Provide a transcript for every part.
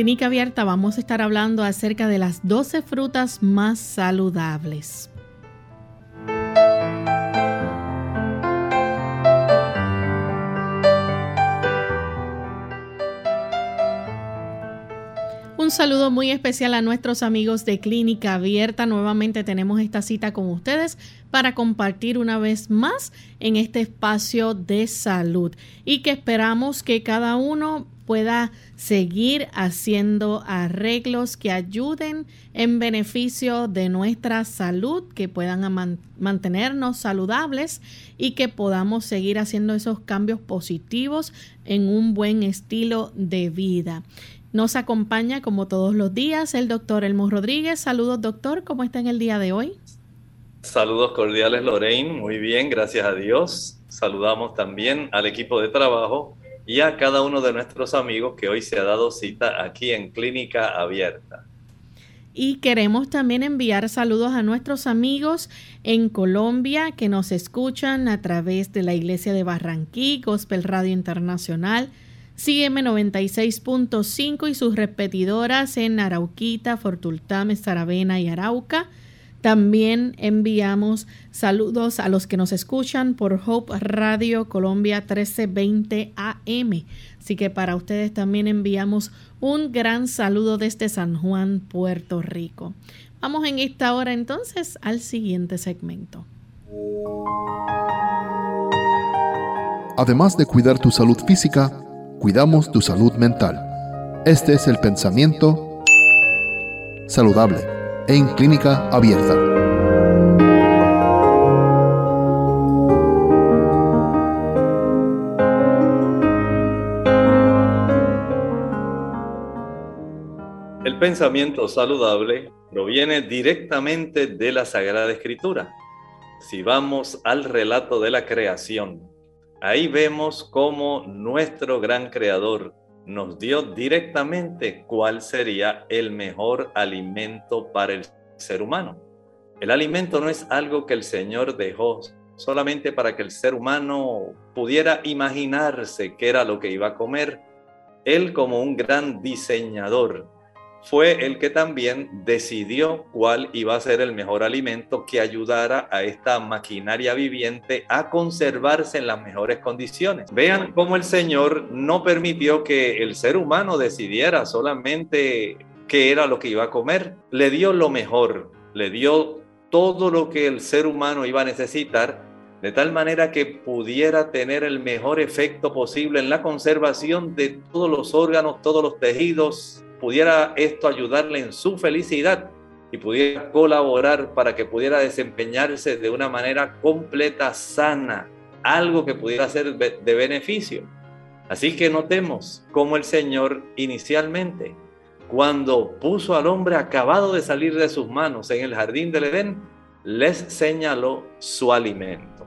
Clínica Abierta vamos a estar hablando acerca de las 12 frutas más saludables. Un saludo muy especial a nuestros amigos de Clínica Abierta. Nuevamente tenemos esta cita con ustedes para compartir una vez más en este espacio de salud y que esperamos que cada uno pueda seguir haciendo arreglos que ayuden en beneficio de nuestra salud, que puedan mantenernos saludables y que podamos seguir haciendo esos cambios positivos en un buen estilo de vida. Nos acompaña como todos los días el doctor Elmo Rodríguez. Saludos doctor, ¿cómo está en el día de hoy? Saludos cordiales Lorraine, muy bien, gracias a Dios. Saludamos también al equipo de trabajo y a cada uno de nuestros amigos que hoy se ha dado cita aquí en Clínica Abierta. Y queremos también enviar saludos a nuestros amigos en Colombia que nos escuchan a través de la Iglesia de Barranquí, Gospel Radio Internacional, CM 96.5 y sus repetidoras en Arauquita, Fortultame, Saravena y Arauca. También enviamos saludos a los que nos escuchan por Hope Radio Colombia 1320 AM. Así que para ustedes también enviamos un gran saludo desde San Juan, Puerto Rico. Vamos en esta hora entonces al siguiente segmento. Además de cuidar tu salud física, cuidamos tu salud mental. Este es el pensamiento saludable en clínica abierta. El pensamiento saludable proviene directamente de la Sagrada Escritura. Si vamos al relato de la creación, ahí vemos cómo nuestro gran creador nos dio directamente cuál sería el mejor alimento para el ser humano. El alimento no es algo que el Señor dejó solamente para que el ser humano pudiera imaginarse qué era lo que iba a comer. Él como un gran diseñador fue el que también decidió cuál iba a ser el mejor alimento que ayudara a esta maquinaria viviente a conservarse en las mejores condiciones. Vean cómo el Señor no permitió que el ser humano decidiera solamente qué era lo que iba a comer. Le dio lo mejor, le dio todo lo que el ser humano iba a necesitar de tal manera que pudiera tener el mejor efecto posible en la conservación de todos los órganos, todos los tejidos, pudiera esto ayudarle en su felicidad y pudiera colaborar para que pudiera desempeñarse de una manera completa, sana, algo que pudiera ser de beneficio. Así que notemos cómo el Señor inicialmente, cuando puso al hombre acabado de salir de sus manos en el jardín del Edén, les señaló su alimento.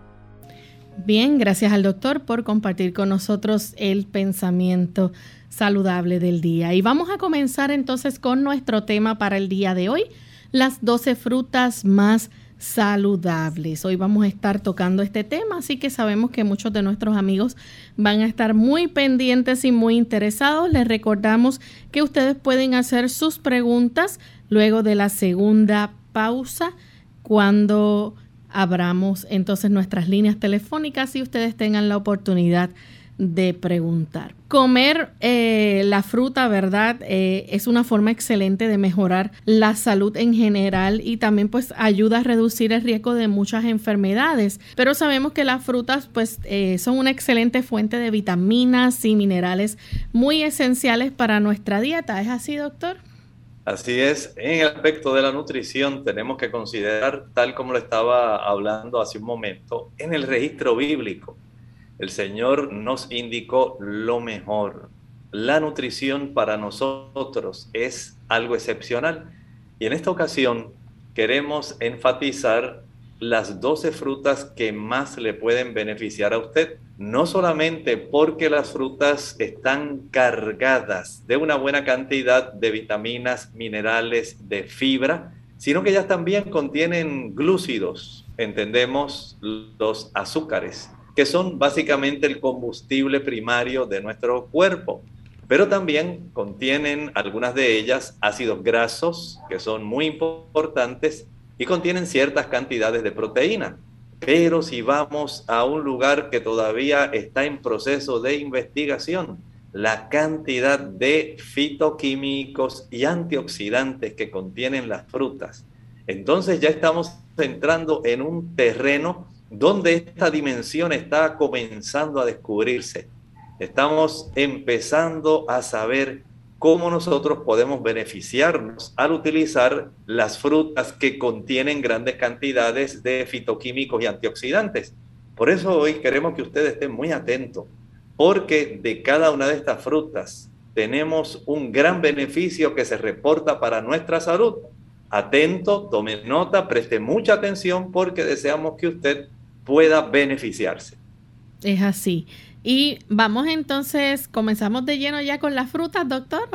Bien, gracias al doctor por compartir con nosotros el pensamiento saludable del día. Y vamos a comenzar entonces con nuestro tema para el día de hoy, las 12 frutas más saludables. Hoy vamos a estar tocando este tema, así que sabemos que muchos de nuestros amigos van a estar muy pendientes y muy interesados. Les recordamos que ustedes pueden hacer sus preguntas luego de la segunda pausa cuando abramos entonces nuestras líneas telefónicas y ustedes tengan la oportunidad de preguntar. Comer eh, la fruta, ¿verdad? Eh, es una forma excelente de mejorar la salud en general y también pues ayuda a reducir el riesgo de muchas enfermedades. Pero sabemos que las frutas pues eh, son una excelente fuente de vitaminas y minerales muy esenciales para nuestra dieta. ¿Es así, doctor? Así es, en el aspecto de la nutrición tenemos que considerar, tal como lo estaba hablando hace un momento, en el registro bíblico. El Señor nos indicó lo mejor. La nutrición para nosotros es algo excepcional. Y en esta ocasión queremos enfatizar las 12 frutas que más le pueden beneficiar a usted. No solamente porque las frutas están cargadas de una buena cantidad de vitaminas, minerales, de fibra, sino que ellas también contienen glúcidos, entendemos los azúcares, que son básicamente el combustible primario de nuestro cuerpo. Pero también contienen algunas de ellas ácidos grasos, que son muy importantes, y contienen ciertas cantidades de proteína. Pero si vamos a un lugar que todavía está en proceso de investigación, la cantidad de fitoquímicos y antioxidantes que contienen las frutas, entonces ya estamos entrando en un terreno donde esta dimensión está comenzando a descubrirse. Estamos empezando a saber cómo nosotros podemos beneficiarnos al utilizar las frutas que contienen grandes cantidades de fitoquímicos y antioxidantes. Por eso hoy queremos que usted esté muy atento, porque de cada una de estas frutas tenemos un gran beneficio que se reporta para nuestra salud. Atento, tome nota, preste mucha atención porque deseamos que usted pueda beneficiarse. Es así. Y vamos entonces, comenzamos de lleno ya con las frutas, doctor.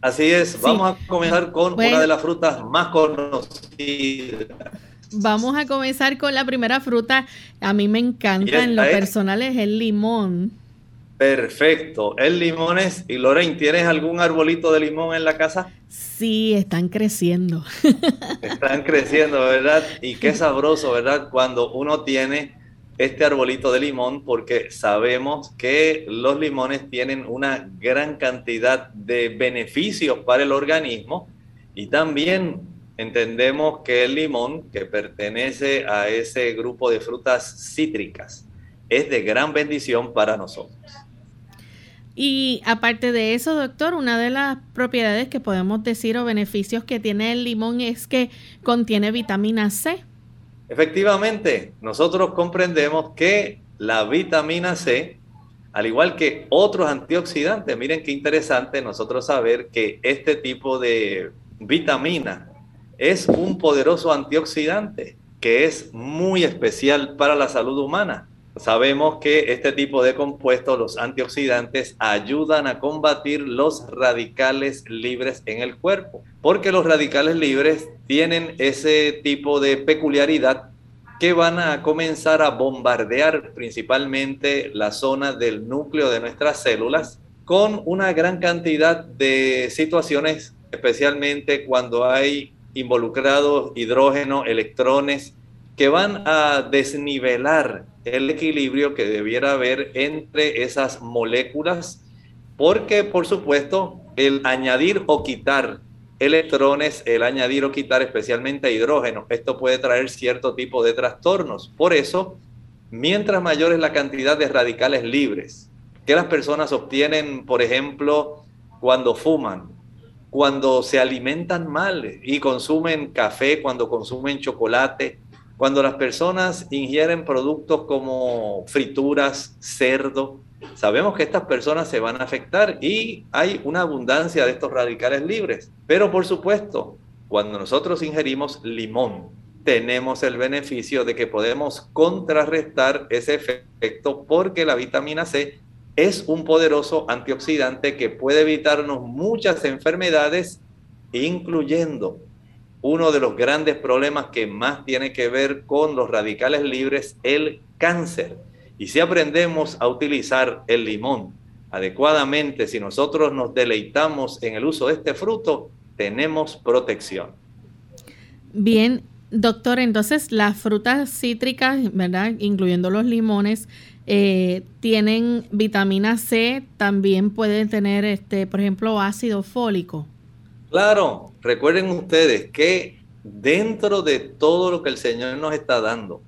Así es, vamos a comenzar con una de las frutas más conocidas. Vamos a comenzar con la primera fruta. A mí me encanta, en lo personal es el limón. Perfecto, el limón es. ¿Y Lorraine, tienes algún arbolito de limón en la casa? Sí, están creciendo. Están creciendo, ¿verdad? Y qué sabroso, ¿verdad? Cuando uno tiene este arbolito de limón porque sabemos que los limones tienen una gran cantidad de beneficios para el organismo y también entendemos que el limón, que pertenece a ese grupo de frutas cítricas, es de gran bendición para nosotros. Y aparte de eso, doctor, una de las propiedades que podemos decir o beneficios que tiene el limón es que contiene vitamina C. Efectivamente, nosotros comprendemos que la vitamina C, al igual que otros antioxidantes, miren qué interesante nosotros saber que este tipo de vitamina es un poderoso antioxidante que es muy especial para la salud humana. Sabemos que este tipo de compuestos, los antioxidantes, ayudan a combatir los radicales libres en el cuerpo, porque los radicales libres tienen ese tipo de peculiaridad que van a comenzar a bombardear principalmente la zona del núcleo de nuestras células con una gran cantidad de situaciones, especialmente cuando hay involucrados hidrógeno, electrones, que van a desnivelar el equilibrio que debiera haber entre esas moléculas, porque por supuesto el añadir o quitar electrones, el añadir o quitar especialmente hidrógeno, esto puede traer cierto tipo de trastornos. Por eso, mientras mayor es la cantidad de radicales libres que las personas obtienen, por ejemplo, cuando fuman, cuando se alimentan mal y consumen café, cuando consumen chocolate, cuando las personas ingieren productos como frituras, cerdo, sabemos que estas personas se van a afectar y hay una abundancia de estos radicales libres. Pero por supuesto, cuando nosotros ingerimos limón, tenemos el beneficio de que podemos contrarrestar ese efecto porque la vitamina C es un poderoso antioxidante que puede evitarnos muchas enfermedades, incluyendo uno de los grandes problemas que más tiene que ver con los radicales libres, el cáncer. Y si aprendemos a utilizar el limón adecuadamente, si nosotros nos deleitamos en el uso de este fruto, tenemos protección. Bien, doctor, entonces las frutas cítricas, ¿verdad? Incluyendo los limones, eh, tienen vitamina C, también pueden tener, este, por ejemplo, ácido fólico. Claro, recuerden ustedes que dentro de todo lo que el Señor nos está dando,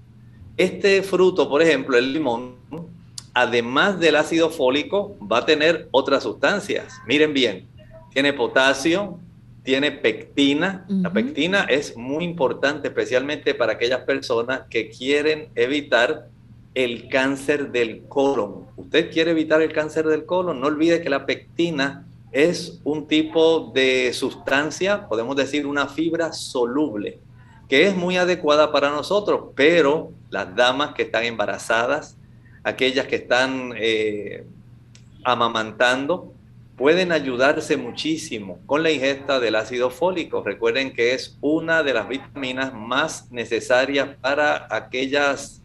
este fruto, por ejemplo, el limón, además del ácido fólico, va a tener otras sustancias. Miren bien, tiene potasio, tiene pectina. La pectina es muy importante, especialmente para aquellas personas que quieren evitar el cáncer del colon. Usted quiere evitar el cáncer del colon, no olvide que la pectina es un tipo de sustancia, podemos decir una fibra soluble, que es muy adecuada para nosotros, pero las damas que están embarazadas, aquellas que están eh, amamantando, pueden ayudarse muchísimo con la ingesta del ácido fólico. Recuerden que es una de las vitaminas más necesarias para aquellas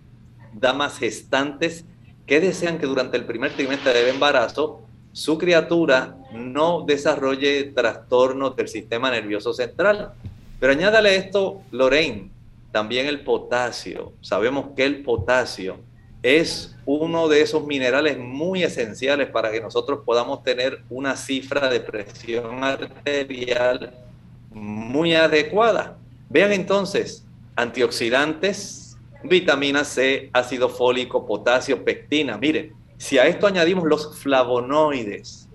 damas gestantes que desean que durante el primer trimestre del embarazo su criatura no desarrolle trastornos del sistema nervioso central. Pero añádale esto, Lorraine, también el potasio. Sabemos que el potasio es uno de esos minerales muy esenciales para que nosotros podamos tener una cifra de presión arterial muy adecuada. Vean entonces, antioxidantes, vitamina C, ácido fólico, potasio, pectina. Miren, si a esto añadimos los flavonoides,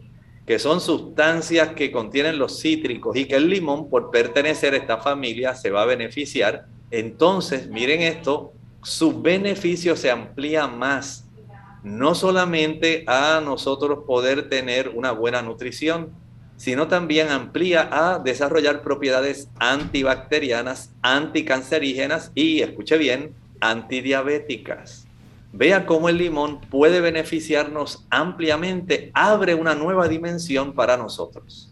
que son sustancias que contienen los cítricos y que el limón, por pertenecer a esta familia, se va a beneficiar, entonces miren esto, su beneficio se amplía más, no solamente a nosotros poder tener una buena nutrición, sino también amplía a desarrollar propiedades antibacterianas, anticancerígenas y, escuche bien, antidiabéticas. Vea cómo el limón puede beneficiarnos ampliamente, abre una nueva dimensión para nosotros.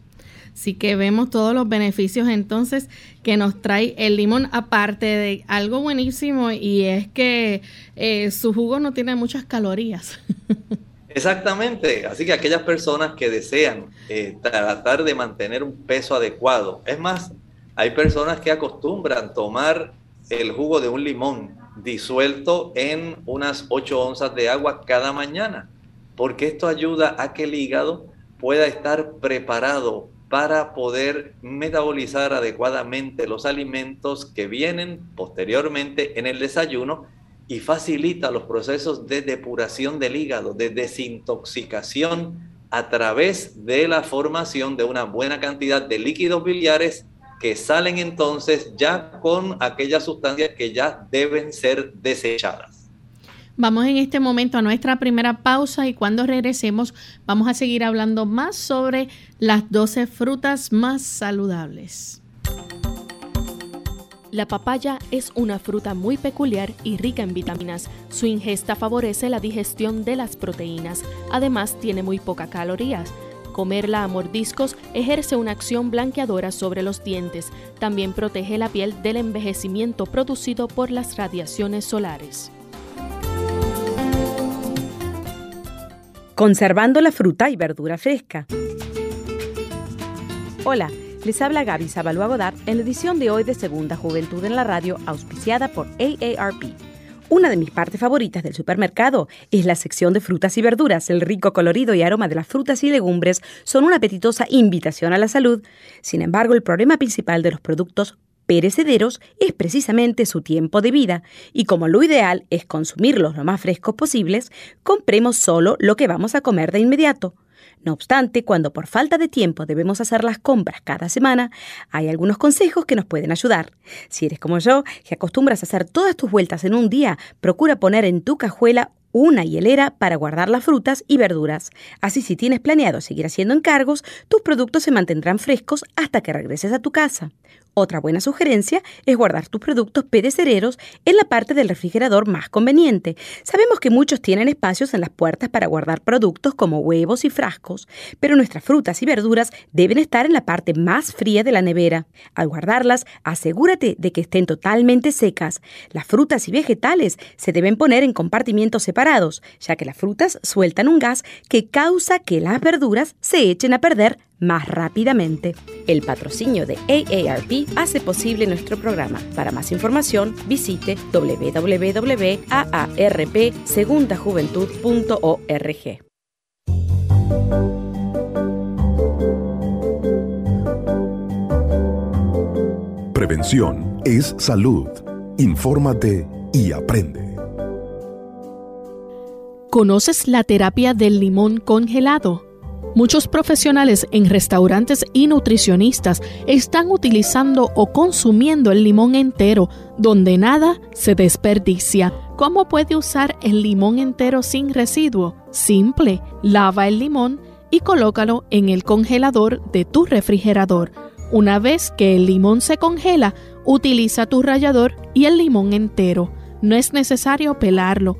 Así que vemos todos los beneficios entonces que nos trae el limón, aparte de algo buenísimo y es que eh, su jugo no tiene muchas calorías. Exactamente, así que aquellas personas que desean eh, tratar de mantener un peso adecuado, es más, hay personas que acostumbran tomar el jugo de un limón disuelto en unas 8 onzas de agua cada mañana, porque esto ayuda a que el hígado pueda estar preparado para poder metabolizar adecuadamente los alimentos que vienen posteriormente en el desayuno y facilita los procesos de depuración del hígado, de desintoxicación a través de la formación de una buena cantidad de líquidos biliares que salen entonces ya con aquellas sustancias que ya deben ser desechadas. Vamos en este momento a nuestra primera pausa y cuando regresemos vamos a seguir hablando más sobre las 12 frutas más saludables. La papaya es una fruta muy peculiar y rica en vitaminas. Su ingesta favorece la digestión de las proteínas. Además, tiene muy pocas calorías. Comerla a mordiscos ejerce una acción blanqueadora sobre los dientes. También protege la piel del envejecimiento producido por las radiaciones solares. Conservando la fruta y verdura fresca. Hola, les habla Gaby Zabalúa Godard en la edición de hoy de Segunda Juventud en la Radio, auspiciada por AARP. Una de mis partes favoritas del supermercado es la sección de frutas y verduras. El rico colorido y aroma de las frutas y legumbres son una apetitosa invitación a la salud. Sin embargo, el problema principal de los productos perecederos es precisamente su tiempo de vida, y como lo ideal es consumirlos lo más frescos posibles, compremos solo lo que vamos a comer de inmediato. No obstante, cuando por falta de tiempo debemos hacer las compras cada semana, hay algunos consejos que nos pueden ayudar. Si eres como yo, que acostumbras a hacer todas tus vueltas en un día, procura poner en tu cajuela una hielera para guardar las frutas y verduras. Así si tienes planeado seguir haciendo encargos, tus productos se mantendrán frescos hasta que regreses a tu casa. Otra buena sugerencia es guardar tus productos perecederos en la parte del refrigerador más conveniente. Sabemos que muchos tienen espacios en las puertas para guardar productos como huevos y frascos, pero nuestras frutas y verduras deben estar en la parte más fría de la nevera. Al guardarlas, asegúrate de que estén totalmente secas. Las frutas y vegetales se deben poner en compartimientos separados, ya que las frutas sueltan un gas que causa que las verduras se echen a perder más rápidamente. El patrocinio de AARP hace posible nuestro programa. Para más información, visite www.aarpsegundajuventud.org. Prevención es salud. Infórmate y aprende. ¿Conoces la terapia del limón congelado? Muchos profesionales en restaurantes y nutricionistas están utilizando o consumiendo el limón entero, donde nada se desperdicia. ¿Cómo puede usar el limón entero sin residuo? Simple, lava el limón y colócalo en el congelador de tu refrigerador. Una vez que el limón se congela, utiliza tu rallador y el limón entero. No es necesario pelarlo.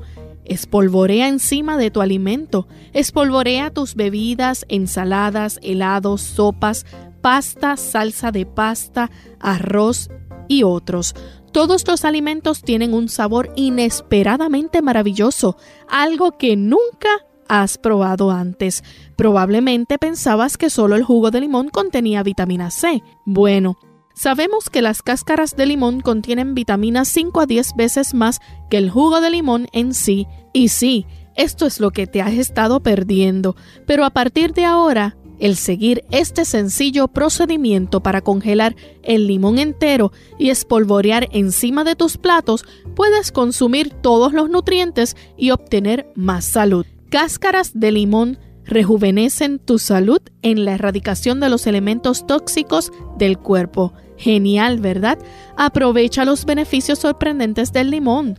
Espolvorea encima de tu alimento. Espolvorea tus bebidas, ensaladas, helados, sopas, pasta, salsa de pasta, arroz y otros. Todos los alimentos tienen un sabor inesperadamente maravilloso, algo que nunca has probado antes. Probablemente pensabas que solo el jugo de limón contenía vitamina C. Bueno, sabemos que las cáscaras de limón contienen vitamina 5 a 10 veces más que el jugo de limón en sí. Y sí, esto es lo que te has estado perdiendo, pero a partir de ahora, el seguir este sencillo procedimiento para congelar el limón entero y espolvorear encima de tus platos, puedes consumir todos los nutrientes y obtener más salud. Cáscaras de limón rejuvenecen tu salud en la erradicación de los elementos tóxicos del cuerpo. Genial, ¿verdad? Aprovecha los beneficios sorprendentes del limón.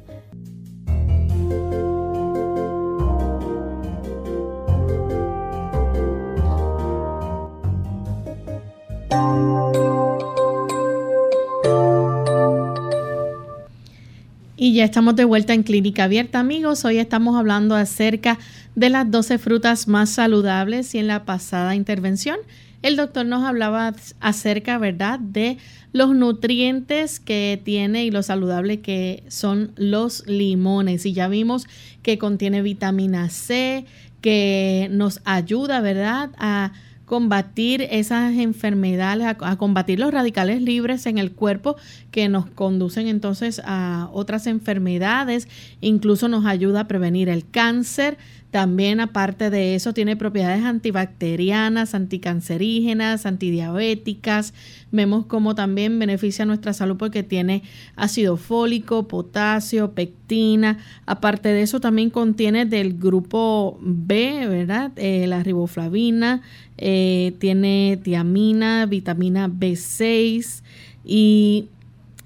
Y ya estamos de vuelta en Clínica Abierta, amigos. Hoy estamos hablando acerca de las 12 frutas más saludables y en la pasada intervención el doctor nos hablaba acerca, ¿verdad?, de los nutrientes que tiene y lo saludable que son los limones. Y ya vimos que contiene vitamina C, que nos ayuda, ¿verdad?, a combatir esas enfermedades, a, combatir los radicales libres en el cuerpo que nos conducen entonces a otras enfermedades, incluso nos ayuda a prevenir el cáncer, también, aparte de eso, tiene propiedades antibacterianas, anticancerígenas, antidiabéticas. Vemos cómo también beneficia nuestra salud porque tiene ácido fólico, potasio, pectina. Aparte de eso, también contiene del grupo B, ¿verdad? Eh, la riboflavina, eh, tiene tiamina, vitamina B6 y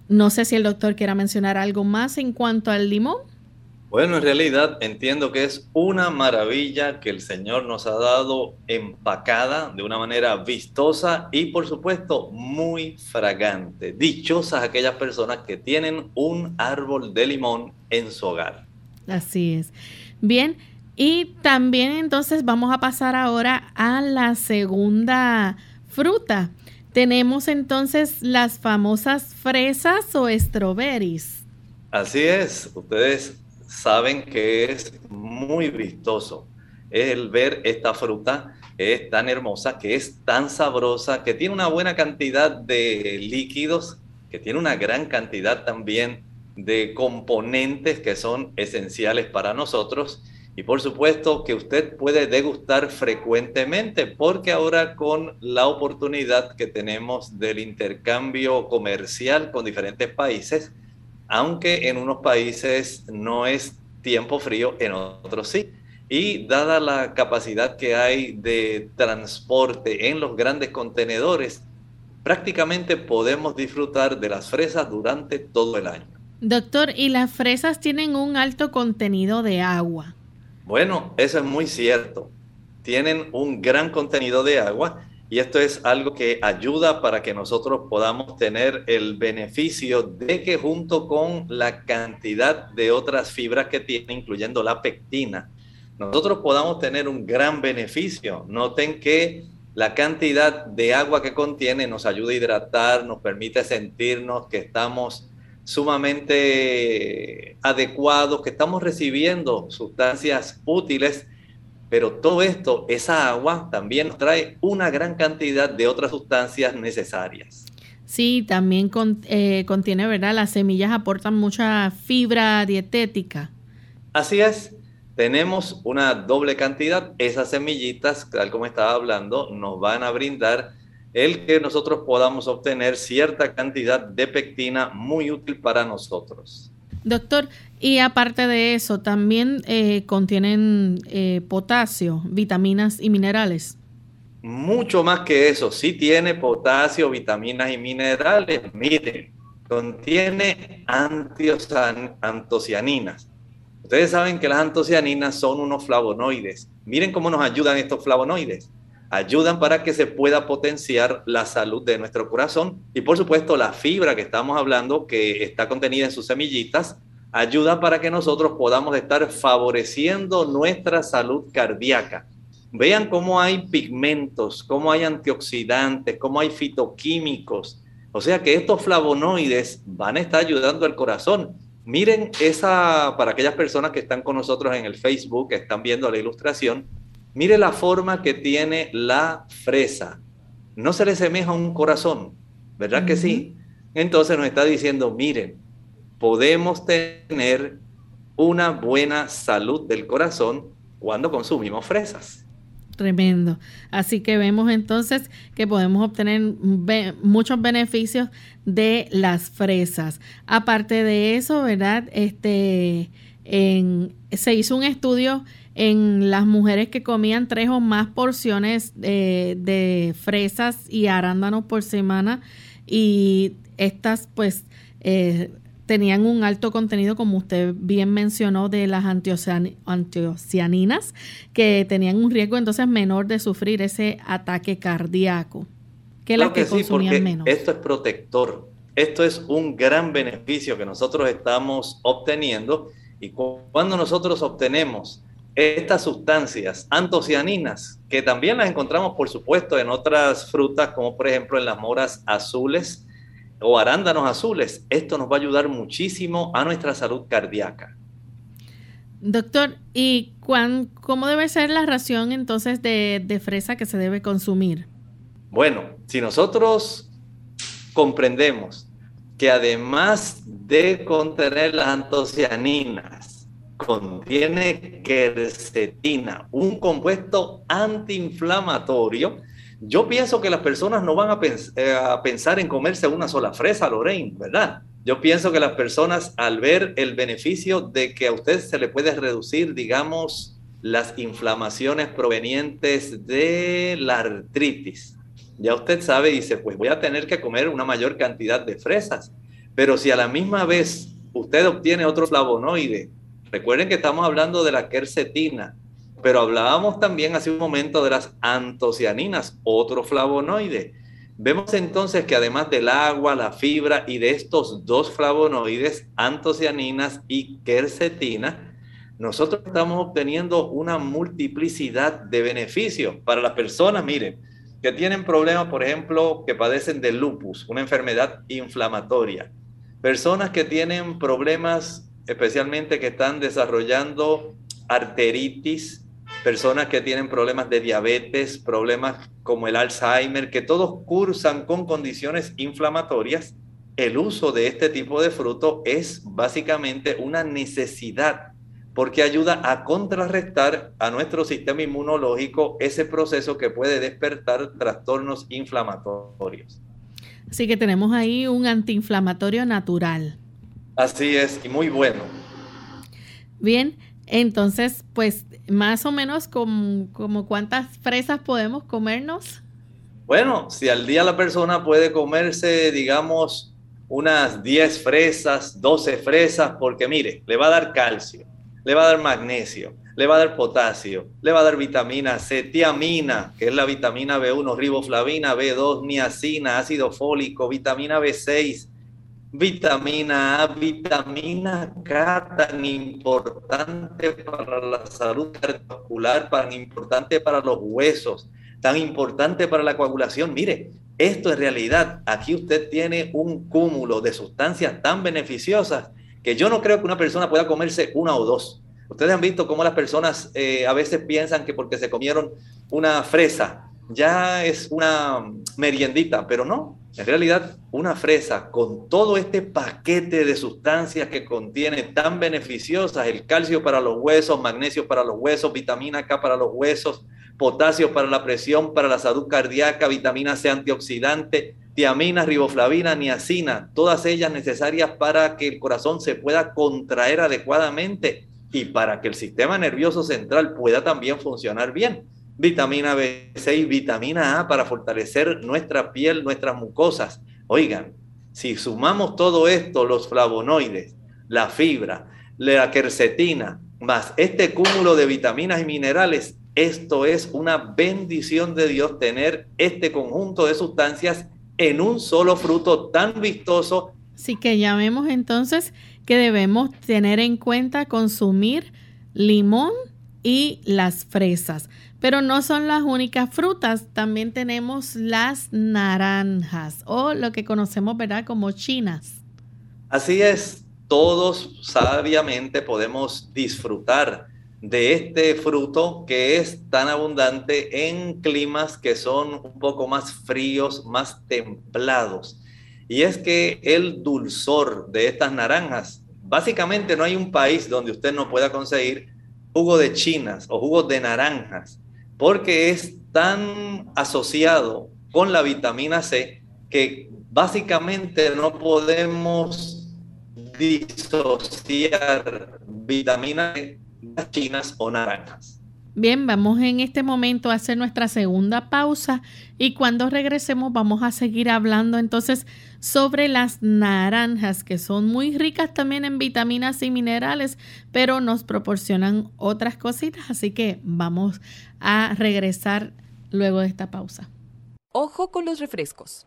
no sé si el doctor quiera mencionar algo más en cuanto al limón. Bueno, en realidad entiendo que es una maravilla que el Señor nos ha dado empacada de una manera vistosa y por supuesto muy fragante. Dichosas aquellas personas que tienen un árbol de limón en su hogar. Así es. Bien, y también entonces vamos a pasar ahora a la segunda fruta. Tenemos entonces las famosas fresas o strawberries. Así es, ustedes saben que es muy vistoso el ver esta fruta es tan hermosa, que es tan sabrosa, que tiene una buena cantidad de líquidos, que tiene una gran cantidad también de componentes que son esenciales para nosotros. Y por supuesto que usted puede degustar frecuentemente, porque ahora con la oportunidad que tenemos del intercambio comercial con diferentes países, aunque en unos países no es tiempo frío, en otros sí. Y dada la capacidad que hay de transporte en los grandes contenedores, prácticamente podemos disfrutar de las fresas durante todo el año. Doctor, ¿y las fresas tienen un alto contenido de agua? Bueno, eso es muy cierto. Tienen un gran contenido de agua y esto es algo que ayuda para que nosotros podamos tener el beneficio de que junto con la cantidad de otras fibras que tiene, incluyendo la pectina, nosotros podamos tener un gran beneficio. Noten que la cantidad de agua que contiene nos ayuda a hidratar, nos permite sentirnos que estamos sumamente adecuados, que estamos recibiendo sustancias útiles pero todo esto, esa agua también nos trae una gran cantidad de otras sustancias necesarias. Sí, también eh, contiene, ¿verdad? Las semillas aportan mucha fibra dietética. Así es, tenemos una doble cantidad. Esas semillitas, tal como estaba hablando, nos van a brindar el que nosotros podamos obtener cierta cantidad de pectina muy útil para nosotros. Doctor, y aparte de eso, también eh, contienen eh, potasio, vitaminas y minerales. mucho más que eso. Sí tiene potasio, vitaminas y minerales. Miren, contiene antocianinas. Ustedes saben que las antocianinas son unos flavonoides. Miren cómo nos ayudan estos flavonoides. Ayudan para que se pueda potenciar la salud de nuestro corazón. Y por supuesto, la fibra que estamos hablando, que está contenida en sus semillitas, ayuda para que nosotros podamos estar favoreciendo nuestra salud cardíaca. Vean cómo hay pigmentos, cómo hay antioxidantes, cómo hay fitoquímicos. O sea que estos flavonoides van a estar ayudando al corazón. Miren esa, para aquellas personas que están con nosotros en el Facebook, que están viendo la ilustración, mire la forma que tiene la fresa. No se le semeja a un corazón, ¿verdad que sí? Entonces nos está diciendo, miren, podemos tener una buena salud del corazón cuando consumimos fresas. Tremendo. Así que vemos entonces que podemos obtener muchos beneficios de las fresas. Aparte de eso, ¿verdad? Este, se hizo un estudio en las mujeres que comían tres o más porciones de, fresas y arándanos por semana y estas pues eh, tenían un alto contenido, como usted bien mencionó, de las antocianinas, que tenían un riesgo entonces menor de sufrir ese ataque cardíaco que las que, consumían menos. Esto es protector. Esto es un gran beneficio que nosotros estamos obteniendo y cuando nosotros obtenemos estas sustancias antocianinas, que también las encontramos por supuesto en otras frutas, como por ejemplo en las moras azules, o arándanos azules. Esto nos va a ayudar muchísimo a nuestra salud cardíaca. Doctor, ¿y cuán, cómo debe ser la ración entonces de, de fresa que se debe consumir? Bueno, si nosotros comprendemos que además de contener las antocianinas, contiene quercetina, un compuesto antiinflamatorio, yo pienso que las personas no van eh, a, pensar en comerse una sola fresa, Lorraine, ¿verdad? Yo pienso que las personas al ver el beneficio de que a usted se le puede reducir, digamos, las inflamaciones provenientes de la artritis, ya usted sabe, dice, pues voy a tener que comer una mayor cantidad de fresas. Pero si a la misma vez usted obtiene otro flavonoide, recuerden que estamos hablando de la quercetina, pero hablábamos también hace un momento de las antocianinas, otro flavonoide. Vemos entonces que además del agua, la fibra y de estos dos flavonoides, antocianinas y quercetina, nosotros estamos obteniendo una multiplicidad de beneficios para las personas, miren, que tienen problemas, por ejemplo, que padecen de lupus, una enfermedad inflamatoria. Personas que tienen problemas, especialmente que están desarrollando arteritis, personas que tienen problemas de diabetes, problemas como el Alzheimer, que todos cursan con condiciones inflamatorias, el uso de este tipo de fruto es básicamente una necesidad porque ayuda a contrarrestar a nuestro sistema inmunológico ese proceso que puede despertar trastornos inflamatorios. Así que tenemos ahí un antiinflamatorio natural. Así es, y muy bueno. Bien, entonces, pues más o menos como, cuántas fresas podemos comernos. Bueno, si al día la persona puede comerse, digamos, unas 10 fresas, 12 fresas, porque mire, le va a dar calcio, le va a dar magnesio, le va a dar potasio, le va a dar vitamina C, tiamina, que es la vitamina B1, riboflavina, B2, niacina, ácido fólico, vitamina B6, vitamina A, vitamina K, tan importante para la salud cardiovascular, tan importante para los huesos, tan importante para la coagulación. Mire, esto en realidad, aquí usted tiene un cúmulo de sustancias tan beneficiosas que yo no creo que una persona pueda comerse una o dos. Ustedes han visto cómo las personas eh, a veces piensan que porque se comieron una fresa ya es una meriendita, pero no. En realidad, una fresa con todo este paquete de sustancias que contiene tan beneficiosas, el calcio para los huesos, magnesio para los huesos, vitamina K para los huesos, potasio para la presión, para la salud cardíaca, vitamina C antioxidante, tiamina, riboflavina, niacina, todas ellas necesarias para que el corazón se pueda contraer adecuadamente y para que el sistema nervioso central pueda también funcionar bien. Vitamina B6, vitamina A para fortalecer nuestra piel, nuestras mucosas. Oigan, si sumamos todo esto, los flavonoides, la fibra, la quercetina, más este cúmulo de vitaminas y minerales, esto es una bendición de Dios tener este conjunto de sustancias en un solo fruto tan vistoso. Así que ya vemos entonces que debemos tener en cuenta consumir limón y las fresas. Pero no son las únicas frutas, también tenemos las naranjas o lo que conocemos, ¿verdad?, como chinas. Así es, todos sabiamente podemos disfrutar de este fruto que es tan abundante en climas que son un poco más fríos, más templados. Y es que el dulzor de estas naranjas, básicamente no hay un país donde usted no pueda conseguir jugo de chinas o jugos de naranjas, porque es tan asociado con la vitamina C que básicamente no podemos disociar vitamina C chinas o naranjas. Bien, vamos en este momento a hacer nuestra segunda pausa y cuando regresemos vamos a seguir hablando entonces sobre las naranjas que son muy ricas también en vitaminas y minerales, pero nos proporcionan otras cositas, así que vamos a regresar luego de esta pausa. Ojo con los refrescos.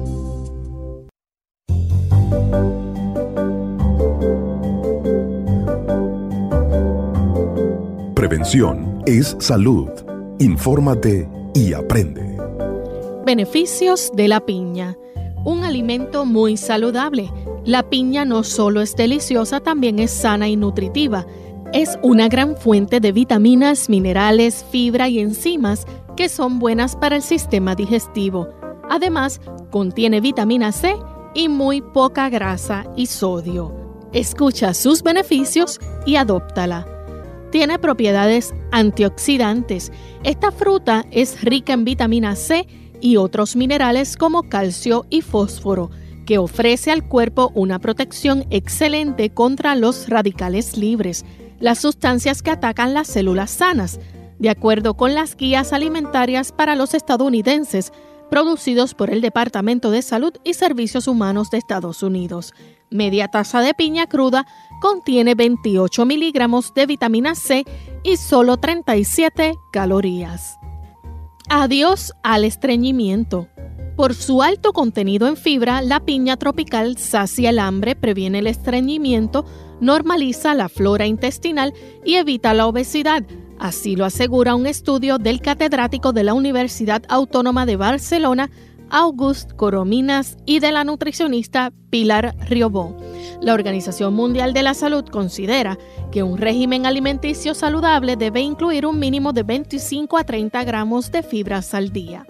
Prevención es salud. Infórmate y aprende. Beneficios de la piña. Un alimento muy saludable. La piña no solo es deliciosa, también es sana y nutritiva. Es una gran fuente de vitaminas, minerales, fibra y enzimas que son buenas para el sistema digestivo. Además, contiene vitamina C y muy poca grasa y sodio. Escucha sus beneficios y adóptala. Tiene propiedades antioxidantes. Esta fruta es rica en vitamina C y otros minerales como calcio y fósforo, que ofrece al cuerpo una protección excelente contra los radicales libres, las sustancias que atacan las células sanas, de acuerdo con las guías alimentarias para los estadounidenses producidos por el Departamento de Salud y Servicios Humanos de Estados Unidos. Media taza de piña cruda contiene 28 miligramos de vitamina C y solo 37 calorías. Adiós al estreñimiento. Por su alto contenido en fibra, la piña tropical sacia el hambre, previene el estreñimiento, normaliza la flora intestinal y evita la obesidad. Así lo asegura un estudio del catedrático de la Universidad Autónoma de Barcelona, August Corominas, y de la nutricionista Pilar Riobó. La Organización Mundial de la Salud considera que un régimen alimenticio saludable debe incluir un mínimo de 25 a 30 gramos de fibras al día.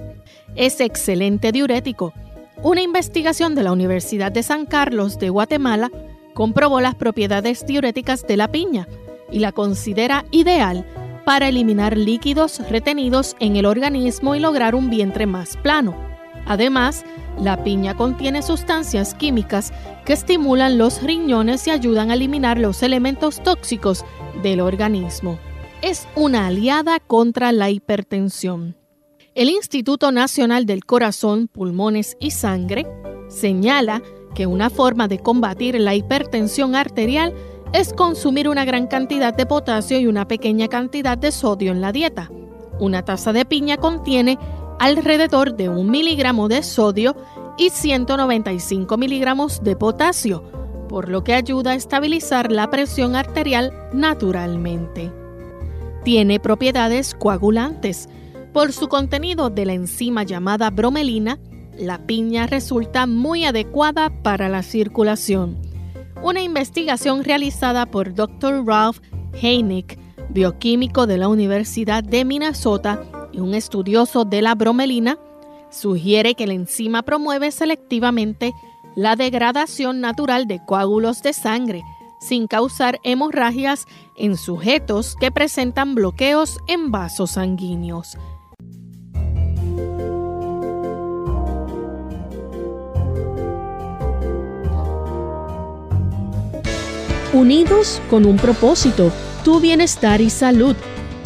Es excelente diurético. Una investigación de la Universidad de San Carlos de Guatemala comprobó las propiedades diuréticas de la piña y la considera ideal para eliminar líquidos retenidos en el organismo y lograr un vientre más plano. Además, la piña contiene sustancias químicas que estimulan los riñones y ayudan a eliminar los elementos tóxicos del organismo. Es una aliada contra la hipertensión. El Instituto Nacional del Corazón, Pulmones y Sangre señala que una forma de combatir la hipertensión arterial es consumir una gran cantidad de potasio y una pequeña cantidad de sodio en la dieta. Una taza de piña contiene alrededor de un miligramo de sodio y 195 miligramos de potasio, por lo que ayuda a estabilizar la presión arterial naturalmente. Tiene propiedades coagulantes. Por su contenido de la enzima llamada bromelina, la piña resulta muy adecuada para la circulación. Una investigación realizada por Dr. Ralph Heineck, bioquímico de la Universidad de Minnesota, y un estudioso de la bromelina, sugiere que la enzima promueve selectivamente la degradación natural de coágulos de sangre sin causar hemorragias en sujetos que presentan bloqueos en vasos sanguíneos. Unidos con un propósito, tu bienestar y salud.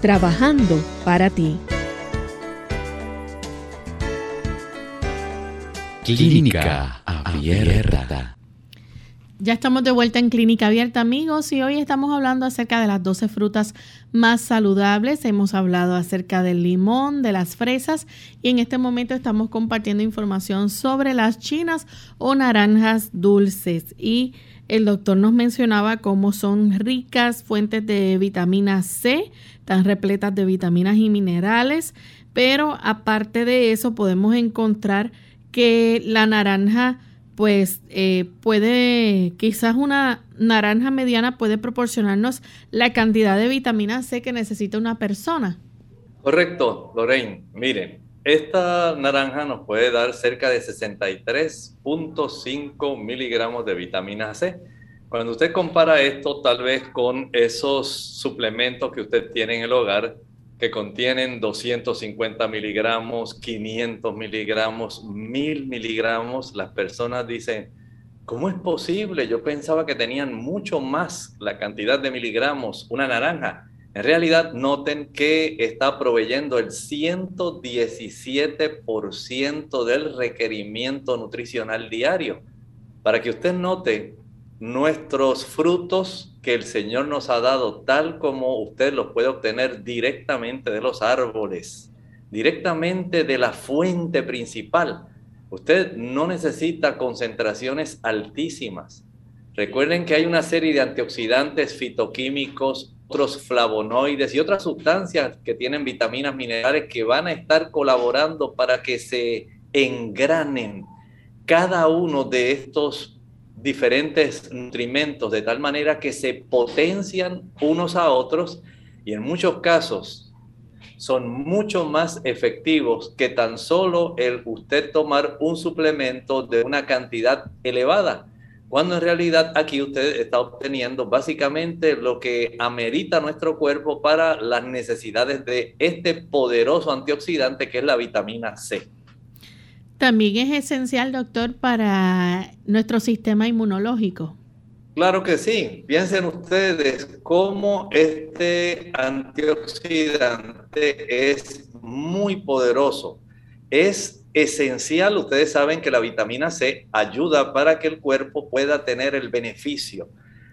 trabajando para ti. Clínica Abierta. Ya estamos de vuelta en Clínica Abierta, amigos, y hoy estamos hablando acerca de las 12 frutas más saludables. Hemos hablado acerca del limón, de las fresas, y en este momento estamos compartiendo información sobre las chinas o naranjas dulces. Y el doctor nos mencionaba cómo son ricas fuentes de vitamina C, tan repletas de vitaminas y minerales, pero aparte de eso podemos encontrar que la naranja pues eh, puede, quizás una naranja mediana puede proporcionarnos la cantidad de vitamina C que necesita una persona. Correcto, Lorraine. Miren, esta naranja nos puede dar cerca de 63.5 miligramos de vitamina C. Cuando usted compara esto tal vez con esos suplementos que usted tiene en el hogar, que contienen 250 miligramos, 500 miligramos, 1000 miligramos, las personas dicen, ¿cómo es posible? Yo pensaba que tenían mucho más la cantidad de miligramos una naranja. En realidad, noten que está proveyendo el 117% del requerimiento nutricional diario. Para que usted note, nuestros frutos que el Señor nos ha dado, tal como usted los puede obtener directamente de los árboles, directamente de la fuente principal. Usted no necesita concentraciones altísimas. Recuerden que hay una serie de antioxidantes fitoquímicos, otros flavonoides y otras sustancias que tienen vitaminas minerales que van a estar colaborando para que se engranen cada uno de estos diferentes nutrimentos de tal manera que se potencian unos a otros y en muchos casos son mucho más efectivos que tan solo el usted tomar un suplemento de una cantidad elevada cuando en realidad aquí usted está obteniendo básicamente lo que amerita nuestro cuerpo para las necesidades de este poderoso antioxidante que es la vitamina C. También es esencial, doctor, para nuestro sistema inmunológico. Claro que sí. Piensen ustedes cómo este antioxidante es muy poderoso. Es esencial. Ustedes saben que la vitamina C ayuda para que el cuerpo pueda tener el beneficio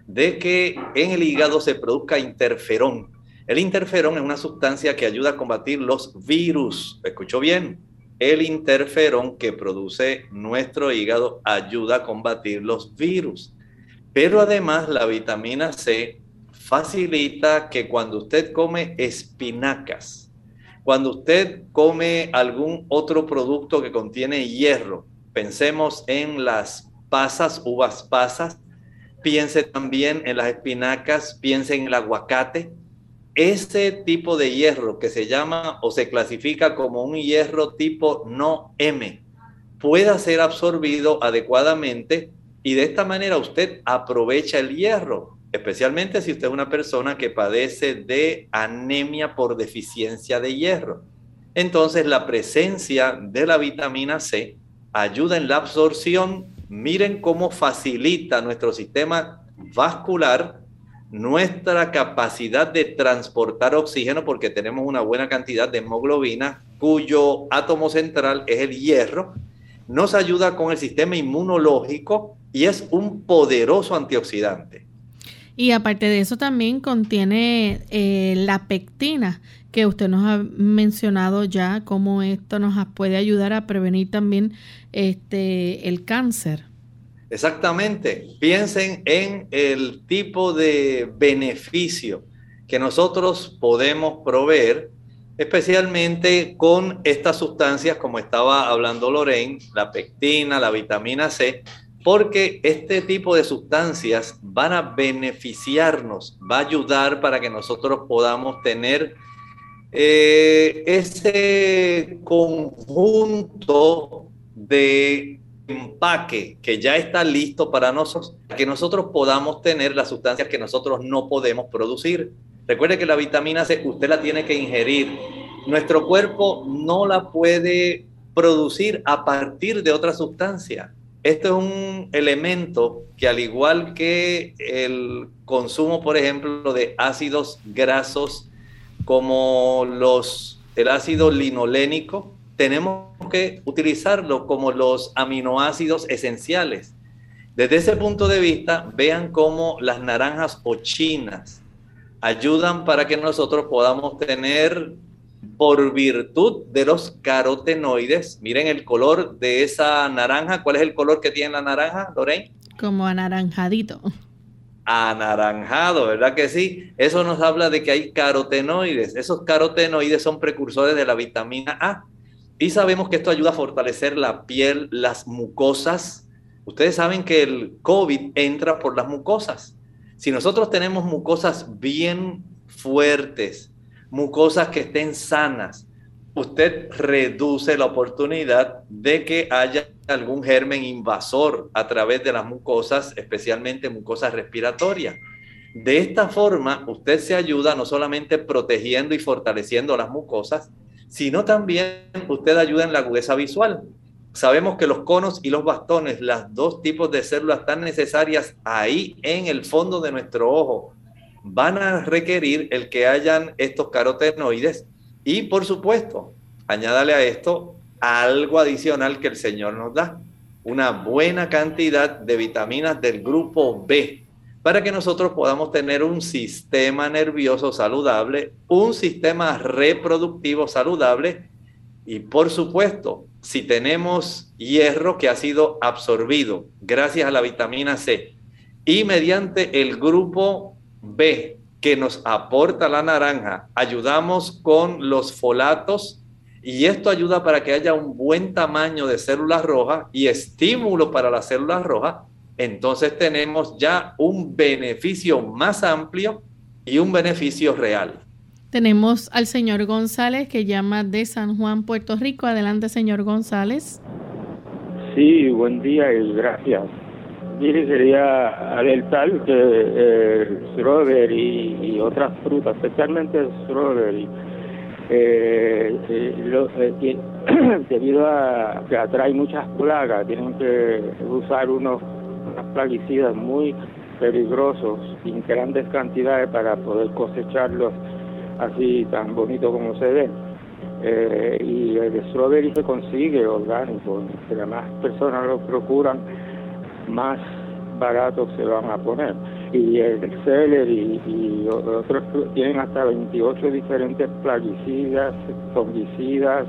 de que en el hígado se produzca interferón. El interferón es una sustancia que ayuda a combatir los virus. ¿Escuchó bien? El interferón que produce nuestro hígado ayuda a combatir los virus. Pero además la vitamina C facilita que cuando usted come espinacas, cuando usted come algún otro producto que contiene hierro, pensemos en las pasas, uvas pasas, piense también en las espinacas, piense en el aguacate. Ese tipo de hierro que se llama o se clasifica como un hierro tipo no M pueda ser absorbido adecuadamente y de esta manera usted aprovecha el hierro especialmente si usted es una persona que padece de anemia por deficiencia de hierro. Entonces la presencia de la vitamina C ayuda en la absorción. Miren cómo facilita nuestro sistema vascular nuestra capacidad de transportar oxígeno porque tenemos una buena cantidad de hemoglobina cuyo átomo central es el hierro. Nos ayuda con el sistema inmunológico y es un poderoso antioxidante. Y aparte de eso también contiene eh, la pectina, que usted nos ha mencionado ya cómo esto nos puede ayudar a prevenir también este, el cáncer. Exactamente. Piensen en el tipo de beneficio que nosotros podemos proveer, especialmente con estas sustancias, como estaba hablando Lorraine, la pectina, la vitamina C, porque este tipo de sustancias van a beneficiarnos, va a ayudar para que nosotros podamos tener eh, ese conjunto de empaque que ya está listo para nosotros, que nosotros podamos tener las sustancias que nosotros no podemos producir. Recuerde que la vitamina C usted la tiene que ingerir. Nuestro cuerpo no la puede producir a partir de otra sustancia. Esto es un elemento que al igual que el consumo, por ejemplo, de ácidos grasos como los, el ácido linolénico, tenemos que utilizarlo como los aminoácidos esenciales. Desde ese punto de vista, vean cómo las naranjas o chinas ayudan para que nosotros podamos tener por virtud de los carotenoides. Miren el color de esa naranja. ¿Cuál es el color que tiene la naranja, Lorraine? Como anaranjadito. Anaranjado, ¿verdad que sí? Eso nos habla de que hay carotenoides. Esos carotenoides son precursores de la vitamina A. Y sabemos que esto ayuda a fortalecer la piel, las mucosas. Ustedes saben que el COVID entra por las mucosas. Si nosotros tenemos mucosas bien fuertes, mucosas que estén sanas, usted reduce la oportunidad de que haya algún germen invasor a través de las mucosas, especialmente mucosas respiratorias. De esta forma, usted se ayuda no solamente protegiendo y fortaleciendo las mucosas, sino también usted ayuda en la agudeza visual. Sabemos que los conos y los bastones, las dos tipos de células están necesarias ahí en el fondo de nuestro ojo van a requerir el que hayan estos carotenoides y por supuesto, añádale a esto algo adicional que el Señor nos da, una buena cantidad de vitaminas del grupo B para que nosotros podamos tener un sistema nervioso saludable, un sistema reproductivo saludable. Y por supuesto, si tenemos hierro que ha sido absorbido gracias a la vitamina C y mediante el grupo B, que nos aporta la naranja, ayudamos con los folatos y esto ayuda para que haya un buen tamaño de células rojas y estímulo para las células rojas, entonces tenemos ya un beneficio más amplio y un beneficio real. Tenemos al señor González que llama de San Juan, Puerto Rico. Adelante, señor González. Sí, buen día y gracias. Mire, quería alertar que eh, el strawberry y otras frutas, especialmente el strawberry, eh, eh, debido a que atrae muchas plagas, tienen que usar unos plaguicidas muy peligrosos en grandes cantidades para poder cosecharlos así tan bonito como se ven. y el strawberry se consigue orgánico, entre más personas lo procuran, más baratos se van a poner. Y el celery y, otros tienen hasta 28 diferentes plaguicidas, fungicidas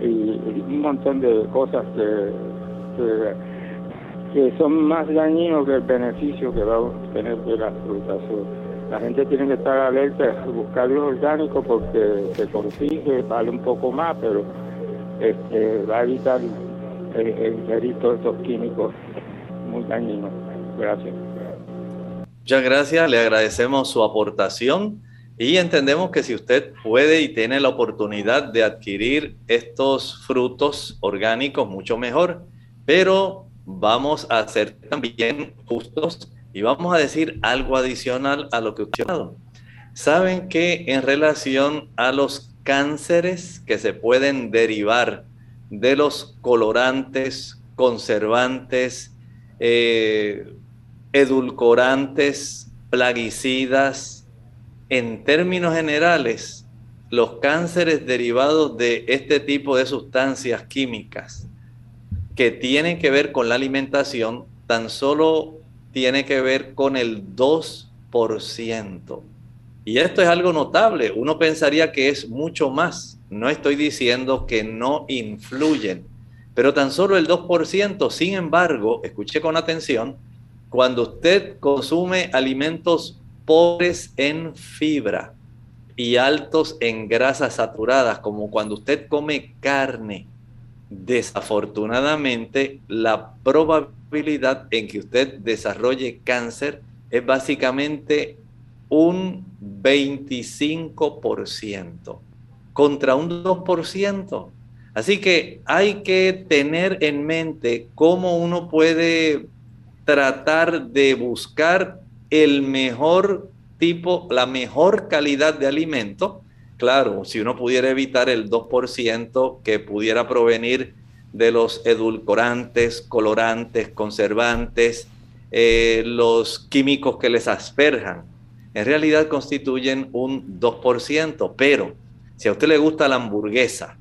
y, un montón de cosas que, que, son más dañinos que el beneficio que va a obtener de las frutas. la gente tiene que estar alerta a buscar lo orgánico porque se consigue, vale un poco más, pero este, va a evitar el, el, todos estos químicos muy Gracias. Muchas gracias, le agradecemos su aportación y entendemos que si usted puede y tiene la oportunidad de adquirir estos frutos orgánicos, mucho mejor, pero vamos a ser también justos y vamos a decir algo adicional a lo que usted ha. Saben que en relación a los cánceres que se pueden derivar de los colorantes, conservantes, eh, edulcorantes, plaguicidas. En términos generales, los cánceres derivados de este tipo de sustancias químicas que tienen que ver con la alimentación, tan solo tiene que ver con el 2 2%. Y esto es algo notable. Uno pensaría que es mucho más. No estoy diciendo que no influyen, pero tan solo el 2%. Sin embargo, escuché con atención, cuando usted consume alimentos pobres en fibra y altos en grasas saturadas, como cuando usted come carne, desafortunadamente la probabilidad en que usted desarrolle cáncer es básicamente un 25% contra un 2%. Así que hay que tener en mente cómo uno puede tratar de buscar el mejor tipo, la mejor calidad de alimento. Claro, si uno pudiera evitar el 2% que pudiera provenir de los edulcorantes, colorantes, conservantes, eh, los químicos que les asperjan, en realidad constituyen un 2%, pero si a usted le gusta la hamburguesa,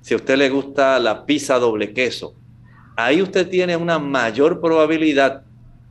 si a usted le gusta la pizza doble queso, ahí usted tiene una mayor probabilidad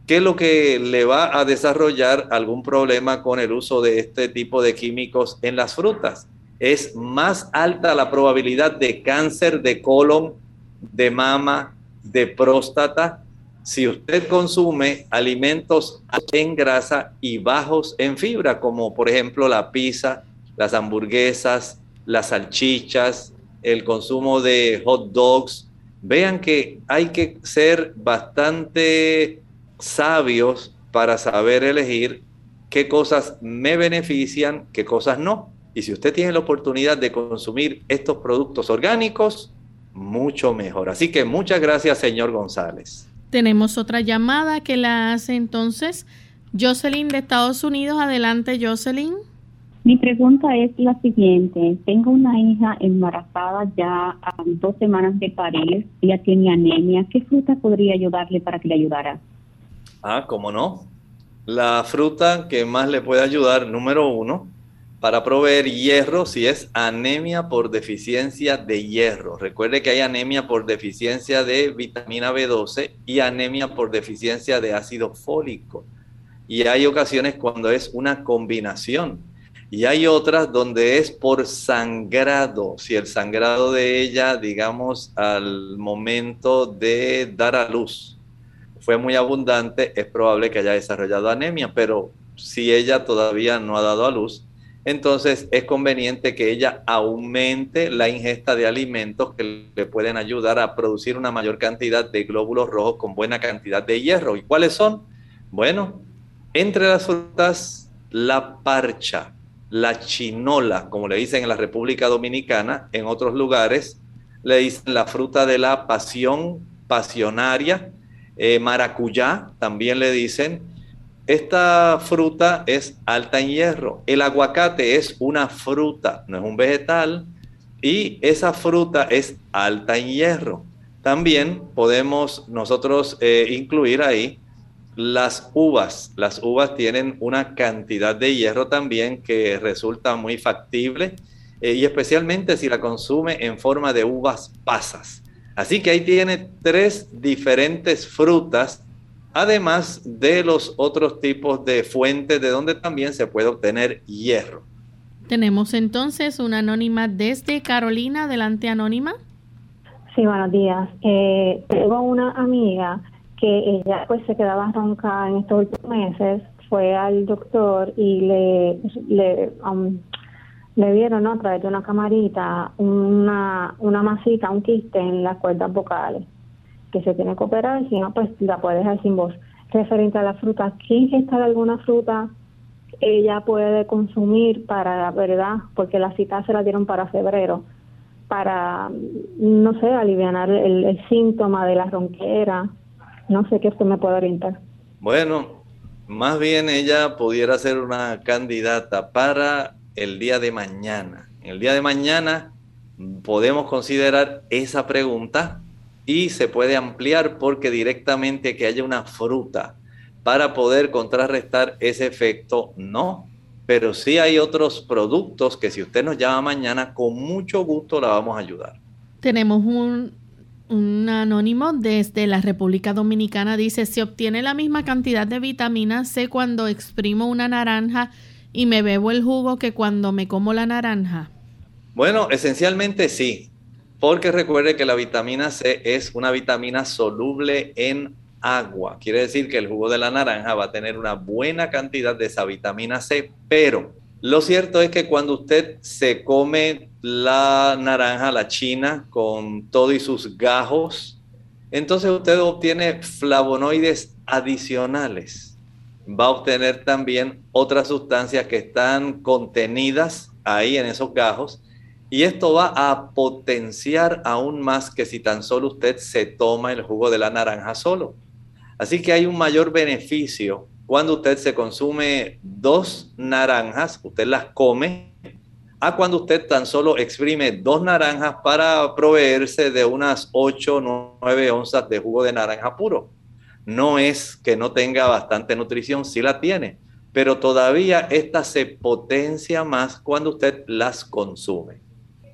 que lo que le va a desarrollar algún problema con el uso de este tipo de químicos en las frutas. Es más alta la probabilidad de cáncer de colon, de mama, de próstata, si usted consume alimentos en grasa y bajos en fibra, como por ejemplo la pizza, las hamburguesas, las salchichas, el consumo de hot dogs, vean que hay que ser bastante sabios para saber elegir qué cosas me benefician, qué cosas no. Y si usted tiene la oportunidad de consumir estos productos orgánicos, mucho mejor. Así que muchas gracias, señor González. Tenemos otra llamada que la hace entonces Jocelyn de Estados Unidos. Adelante, Jocelyn. Mi pregunta es la siguiente. Tengo una hija embarazada ya a dos semanas de parir. Ella tiene anemia. ¿Qué fruta podría ayudarle para que le ayudara? Ah, ¿cómo no? La fruta que más le puede ayudar, número uno, para proveer hierro si es anemia por deficiencia de hierro. Recuerde que hay anemia por deficiencia de vitamina B12 y anemia por deficiencia de ácido fólico. Y hay ocasiones cuando es una combinación. Y hay otras donde es por sangrado. Si el sangrado de ella, digamos, al momento de dar a luz fue muy abundante, es probable que haya desarrollado anemia, pero si ella todavía no ha dado a luz, entonces es conveniente que ella aumente la ingesta de alimentos que le pueden ayudar a producir una mayor cantidad de glóbulos rojos con buena cantidad de hierro. ¿Y cuáles son? Bueno, entre las frutas, la parcha, la chinola, como le dicen en la República Dominicana, en otros lugares le dicen la fruta de la pasión, pasionaria, eh, maracuyá, también le dicen, esta fruta es alta en hierro. El aguacate es una fruta, no es un vegetal, y esa fruta es alta en hierro. También podemos nosotros eh, incluir ahí las uvas. Las uvas tienen una cantidad de hierro también que resulta muy factible eh, y especialmente si la consume en forma de uvas pasas. Así que ahí tiene tres diferentes frutas además de los otros tipos de fuentes de donde también se puede obtener hierro. Tenemos entonces una anónima desde Carolina. Adelante, anónima. Sí, buenos días. Eh, tengo una amiga que ella pues se quedaba ronca en estos últimos meses. Fue al doctor y le, le, um, le vieron a través de una camarita una, una masita, un quiste en las cuerdas vocales que se tiene que operar, si no, pues la puede dejar sin voz. Referente a la fruta, ¿qué ingesta de alguna fruta ella puede consumir para, verdad, porque la cita se la dieron para febrero, para, no sé, aliviar el, síntoma de la ronquera? No sé qué usted me puede orientar. Bueno, más bien ella pudiera ser una candidata para el día de mañana. El día de mañana podemos considerar esa pregunta y se puede ampliar porque directamente que haya una fruta para poder contrarrestar ese efecto, no. Pero sí hay otros productos que si usted nos llama mañana, con mucho gusto la vamos a ayudar. Tenemos Un anónimo desde la República Dominicana dice, se obtiene la misma cantidad de vitamina C cuando exprimo una naranja y me bebo el jugo que cuando me como la naranja. Bueno, esencialmente sí, porque recuerde que la vitamina C es una vitamina soluble en agua. Quiere decir que el jugo de la naranja va a tener una buena cantidad de esa vitamina C, pero lo cierto es que cuando usted se come la naranja, la china, con todo y sus gajos, entonces usted obtiene flavonoides adicionales. Va a obtener también otras sustancias que están contenidas ahí en esos gajos y esto va a potenciar aún más que si tan solo usted se toma el jugo de la naranja solo. Así que hay un mayor beneficio cuando usted se consume dos naranjas, usted las come, a cuando usted tan solo exprime dos naranjas para proveerse de unas 8 o 9 onzas de jugo de naranja puro. No es que no tenga bastante nutrición, sí la tiene, pero todavía esta se potencia más cuando usted las consume.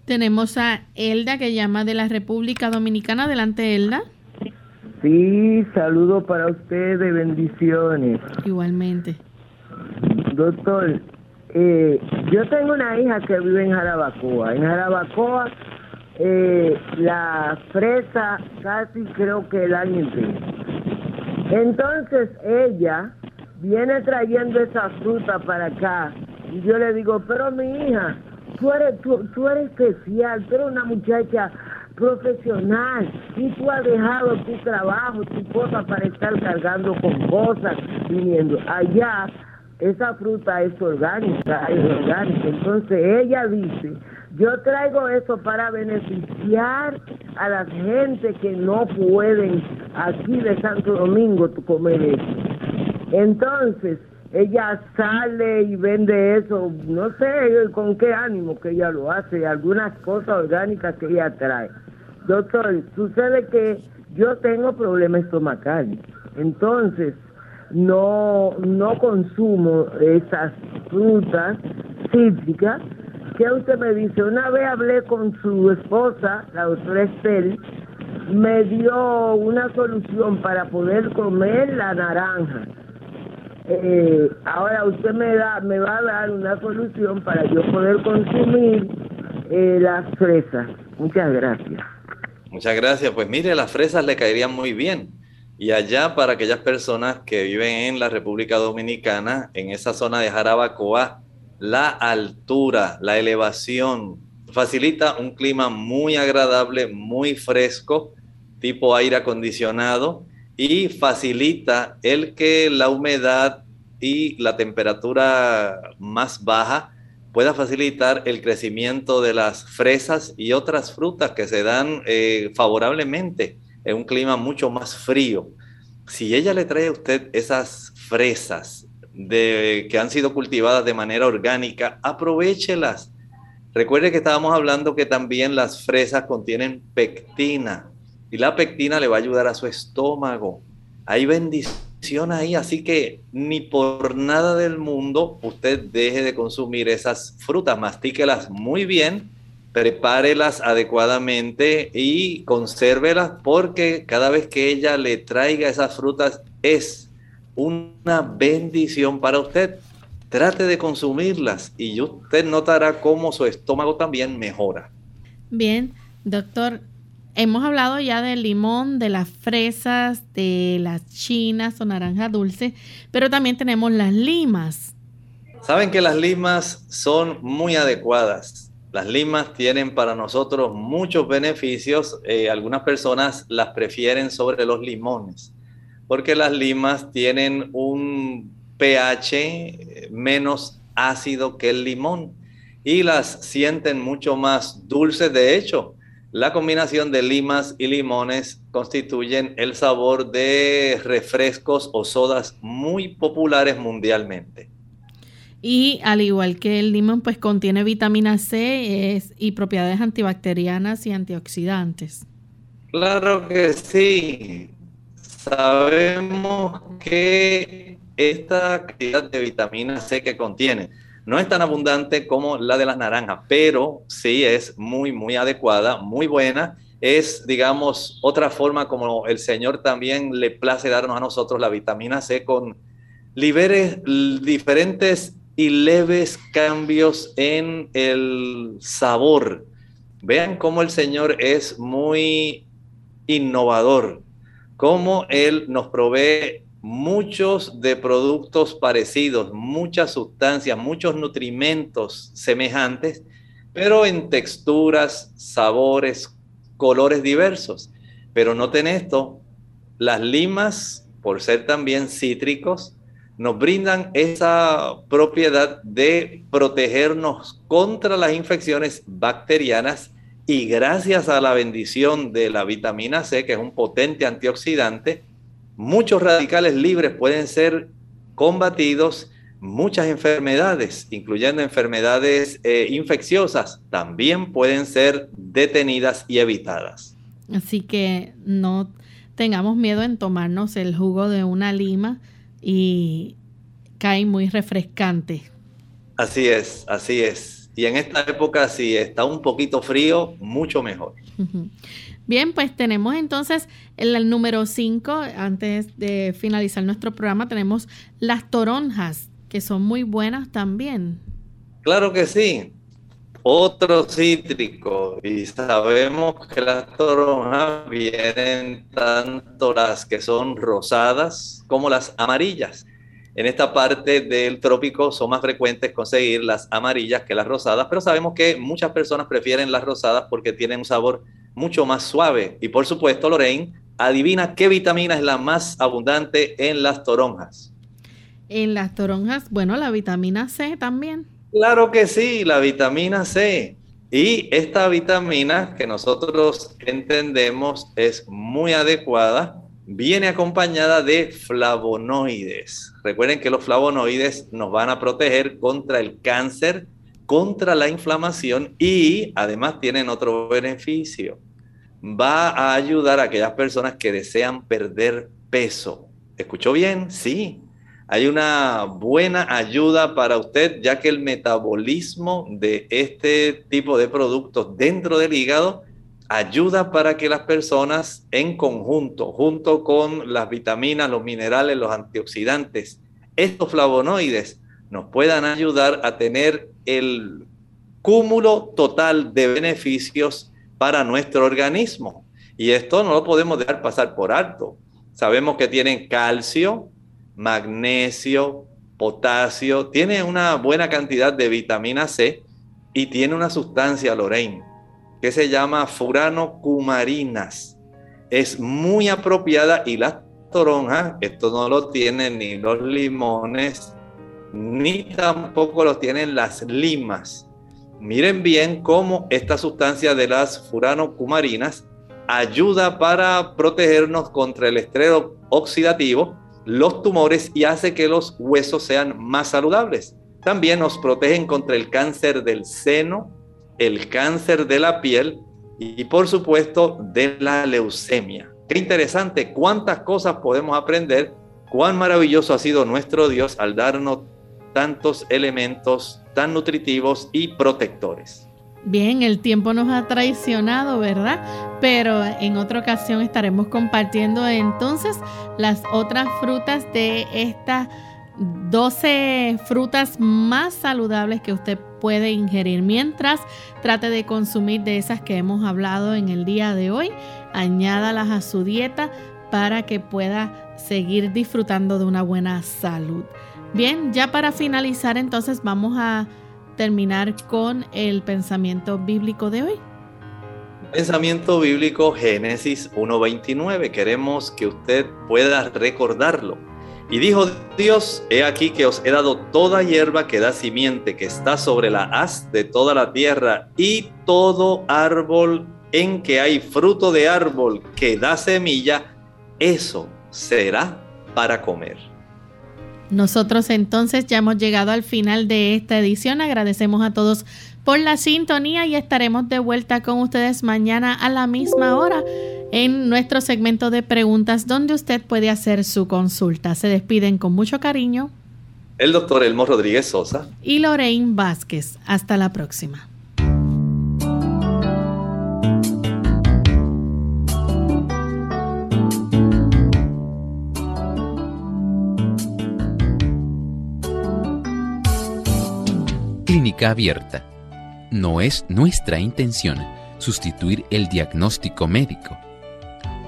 Tenemos a Elda que llama de la República Dominicana. Adelante, Elda. Sí, saludo para ustedes, bendiciones. Igualmente. Doctor, eh, yo tengo una hija que vive en Jarabacoa. En Jarabacoa, eh, la fresa casi creo que el año entero. Entonces ella viene trayendo esa fruta para acá y yo le digo, pero mi hija, tú eres, tú, eres especial, tú eres una muchacha profesional y tú has dejado tu trabajo, tu cosa para estar cargando con cosas, viniendo allá. Esa fruta es orgánica, es orgánica. Entonces ella dice, yo traigo eso para beneficiar a la gente que no pueden aquí de Santo Domingo comer eso. Entonces, ella sale y vende eso, no sé con qué ánimo que ella lo hace, algunas cosas orgánicas que ella trae. Doctor, sucede que yo tengo problemas estomacales, entonces no, no consumo esas frutas cítricas que usted me dice, una vez hablé con su esposa, la doctora Estel, me dio una solución para poder comer la naranja. Eh, ahora usted me da, me va a dar una solución para yo poder consumir eh, las fresas. Muchas gracias. Muchas gracias. Pues mire, las fresas le caerían muy bien. Y allá para aquellas personas que viven en la República Dominicana, en esa zona de Jarabacoa, la altura, la elevación, facilita un clima muy agradable, muy fresco, tipo aire acondicionado, y facilita el que la humedad y la temperatura más baja pueda facilitar el crecimiento de las fresas y otras frutas que se dan eh, favorablemente en un clima mucho más frío. Si ella le trae a usted esas fresas de, que han sido cultivadas de manera orgánica, aprovechelas. Recuerde que estábamos hablando que también las fresas contienen pectina y la pectina le va a ayudar a su estómago. Hay bendiciones ahí, así que ni por nada del mundo usted deje de consumir esas frutas, mastíquelas muy bien, prepárelas adecuadamente y consérvelas porque cada vez que ella le traiga esas frutas es una bendición para usted. Trate de consumirlas y usted notará cómo su estómago también mejora. Bien, doctor, Hemos hablado ya del limón, de las fresas, de las chinas o naranja dulce, pero también tenemos las limas. Saben que las limas son muy adecuadas. Las limas tienen para nosotros muchos beneficios. Eh, algunas personas las prefieren sobre los limones, porque las limas tienen un pH menos ácido que el limón y las sienten mucho más dulces. De hecho, la combinación de limas y limones constituyen el sabor de refrescos o sodas muy populares mundialmente. Y al igual que el limón, pues contiene vitamina C y propiedades antibacterianas y antioxidantes. Claro que sí. Sabemos que esta cantidad de vitamina C que contiene no es tan abundante como la de las naranjas, pero sí es muy, muy adecuada, muy buena es, digamos, otra forma como el Señor también le place darnos a nosotros la vitamina C con libere diferentes y leves cambios en el sabor. Vean cómo el Señor es muy innovador, cómo Él nos provee muchos de productos parecidos, muchas sustancias, muchos nutrimentos semejantes, pero en texturas, sabores, colores diversos. Pero noten esto, las limas, por ser también cítricos, nos brindan esa propiedad de protegernos contra las infecciones bacterianas y gracias a la bendición de la vitamina C, que es un potente antioxidante, muchos radicales libres pueden ser combatidos, muchas enfermedades, incluyendo enfermedades eh, infecciosas, también pueden ser detenidas y evitadas. Así que no tengamos miedo en tomarnos el jugo de una lima y cae muy refrescante. Así es, así es. Y en esta época, si está un poquito frío, mucho mejor. Bien, pues tenemos entonces el, número 5, antes de finalizar nuestro programa, tenemos las toronjas, que son muy buenas también. Claro que sí. Otro cítrico, y sabemos que las toronjas vienen tanto las que son rosadas como las amarillas. En esta parte del trópico son más frecuentes conseguir las amarillas que las rosadas, pero sabemos que muchas personas prefieren las rosadas porque tienen un sabor mucho más suave. Y por supuesto, Lorraine, adivina qué vitamina es la más abundante en las toronjas. En las toronjas, bueno, la vitamina C también. Claro que sí, la vitamina C. Y esta vitamina que nosotros entendemos es muy adecuada, viene acompañada de flavonoides. Recuerden que los flavonoides nos van a proteger contra el cáncer, contra la inflamación y además tienen otro beneficio. Va a ayudar a aquellas personas que desean perder peso. ¿Escuchó bien? Sí. Hay una buena ayuda para usted ya que el metabolismo de este tipo de productos dentro del hígado ayuda para que las personas en conjunto, junto con las vitaminas, los minerales, los antioxidantes, estos flavonoides, nos puedan ayudar a tener el cúmulo total de beneficios para nuestro organismo. Y esto no lo podemos dejar pasar por alto. Sabemos que tienen calcio, magnesio, potasio, tiene una buena cantidad de vitamina C y tiene una sustancia, Lorraine, que se llama furanocumarinas. Es muy apropiada y las toronjas, esto no lo tienen ni los limones, ni tampoco lo tienen las limas. Miren bien cómo esta sustancia de las furanocumarinas ayuda para protegernos contra el estrés oxidativo, los tumores y hace que los huesos sean más saludables. También nos protegen contra el cáncer del seno, el cáncer de la piel y por supuesto de la leucemia. Qué interesante, cuántas cosas podemos aprender, cuán maravilloso ha sido nuestro Dios al darnos tantos elementos tan nutritivos y protectores. Bien, el tiempo nos ha traicionado, ¿verdad? Pero en otra ocasión estaremos compartiendo entonces las otras frutas de estas 12 frutas más saludables que usted puede ingerir. Mientras trate de consumir de esas que hemos hablado en el día de hoy, añádalas a su dieta para que pueda seguir disfrutando de una buena salud. Bien, ya para finalizar entonces vamos a terminar con el pensamiento bíblico de hoy. Pensamiento bíblico Génesis 1.29. Queremos que usted pueda recordarlo. Y dijo Dios, he aquí que os he dado toda hierba que da simiente, que está sobre la haz de toda la tierra, y todo árbol en que hay fruto de árbol que da semilla, eso será para comer. Nosotros entonces ya hemos llegado al final de esta edición. Agradecemos a todos por la sintonía y estaremos de vuelta con ustedes mañana a la misma hora en nuestro segmento de preguntas donde usted puede hacer su consulta. Se despiden con mucho cariño. El doctor Elmo Rodríguez Sosa. Y Lorraine Vázquez. Hasta la próxima. Clínica abierta. No es nuestra intención sustituir el diagnóstico médico